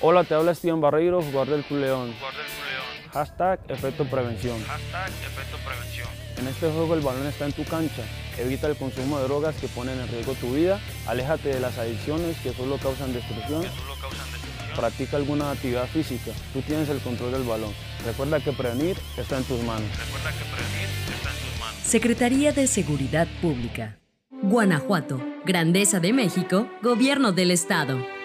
Hola, te habla Steven Barreiro, jugador del Club León. Hashtag efecto prevención. Hashtag efecto prevención. En este juego el balón está en tu cancha. Evita el consumo de drogas que ponen en riesgo tu vida. Aléjate de las adicciones que solo causan destrucción. Que solo causan destrucción. Practica alguna actividad física. Tú tienes el control del balón. Recuerda que prevenir está en tus manos. Recuerda que prevenir está en tus manos. Secretaría de Seguridad Pública. Guanajuato. Grandeza de México. Gobierno del Estado.